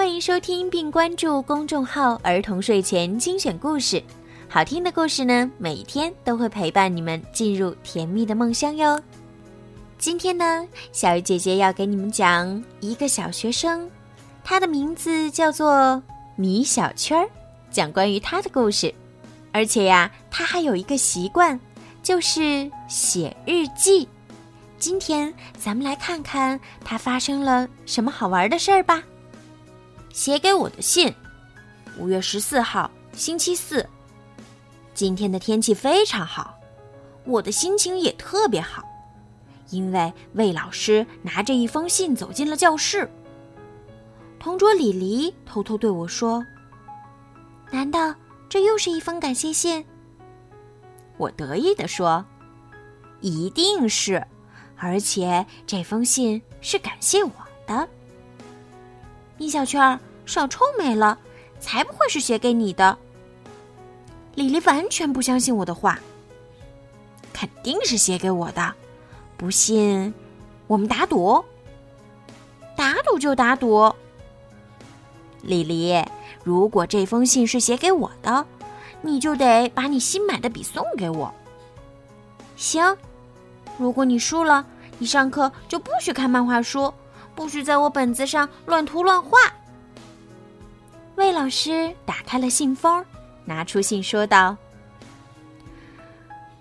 欢迎收听并关注公众号“儿童睡前精选故事”，好听的故事呢，每天都会陪伴你们进入甜蜜的梦乡哟。今天呢，小鱼姐姐要给你们讲一个小学生，他的名字叫做米小圈儿，讲关于他的故事。而且呀，他还有一个习惯，就是写日记。今天咱们来看看他发生了什么好玩的事儿吧。写给我的信，五月十四号，星期四。今天的天气非常好，我的心情也特别好，因为魏老师拿着一封信走进了教室。同桌李黎偷偷对我说：“难道这又是一封感谢信？”我得意地说：“一定是，而且这封信是感谢我的。”米小圈，少臭美了，才不会是写给你的。李黎完全不相信我的话，肯定是写给我的。不信，我们打赌。打赌就打赌。李黎，如果这封信是写给我的，你就得把你新买的笔送给我。行，如果你输了，你上课就不许看漫画书。不许在我本子上乱涂乱画。魏老师打开了信封，拿出信说道：“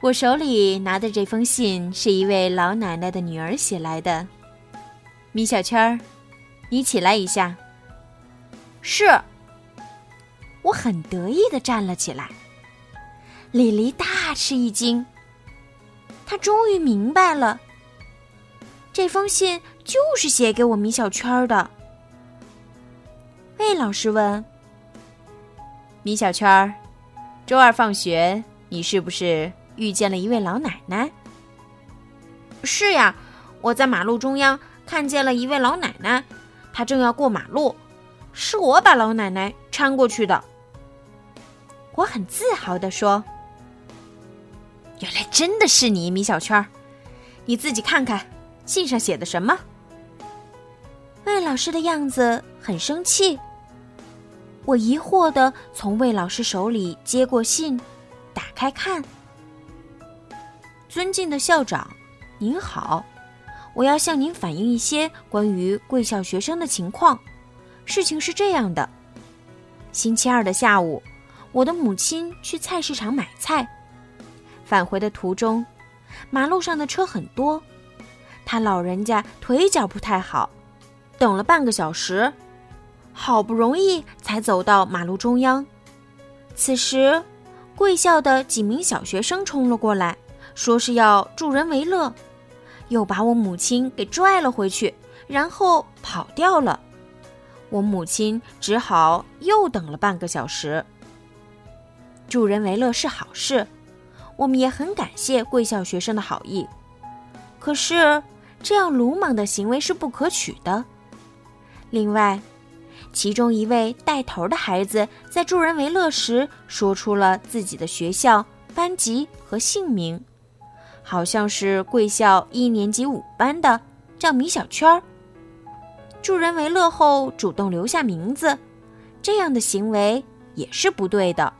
我手里拿的这封信是一位老奶奶的女儿写来的。米小圈儿，你起来一下。”是。我很得意的站了起来。李黎大吃一惊，他终于明白了。这封信就是写给我米小圈的。魏老师问：“米小圈，周二放学，你是不是遇见了一位老奶奶？”“是呀，我在马路中央看见了一位老奶奶，她正要过马路，是我把老奶奶搀过去的。”我很自豪地说：“原来真的是你，米小圈，你自己看看。”信上写的什么？魏老师的样子很生气。我疑惑的从魏老师手里接过信，打开看。尊敬的校长，您好，我要向您反映一些关于贵校学生的情况。事情是这样的：星期二的下午，我的母亲去菜市场买菜，返回的途中，马路上的车很多。他老人家腿脚不太好，等了半个小时，好不容易才走到马路中央。此时，贵校的几名小学生冲了过来，说是要助人为乐，又把我母亲给拽了回去，然后跑掉了。我母亲只好又等了半个小时。助人为乐是好事，我们也很感谢贵校学生的好意，可是。这样鲁莽的行为是不可取的。另外，其中一位带头的孩子在助人为乐时说出了自己的学校、班级和姓名，好像是贵校一年级五班的，叫米小圈儿。助人为乐后主动留下名字，这样的行为也是不对的。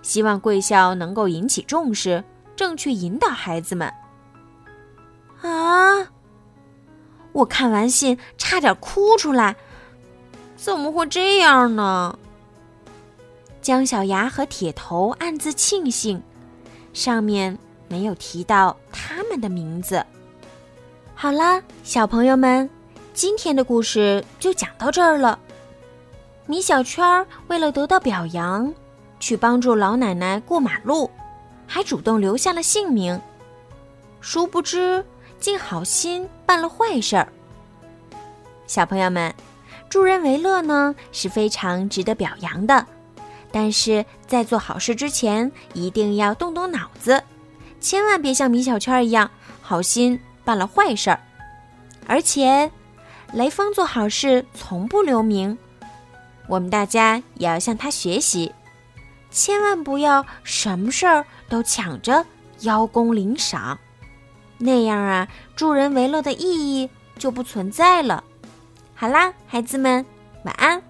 希望贵校能够引起重视，正确引导孩子们。啊！我看完信差点哭出来，怎么会这样呢？姜小牙和铁头暗自庆幸，上面没有提到他们的名字。好啦，小朋友们，今天的故事就讲到这儿了。米小圈为了得到表扬，去帮助老奶奶过马路，还主动留下了姓名。殊不知。竟好心办了坏事儿。小朋友们，助人为乐呢是非常值得表扬的，但是在做好事之前，一定要动动脑子，千万别像米小圈一样，好心办了坏事儿。而且，雷锋做好事从不留名，我们大家也要向他学习，千万不要什么事儿都抢着邀功领赏，那样啊，助人为乐的意义就不存在了。好啦，孩子们，晚安。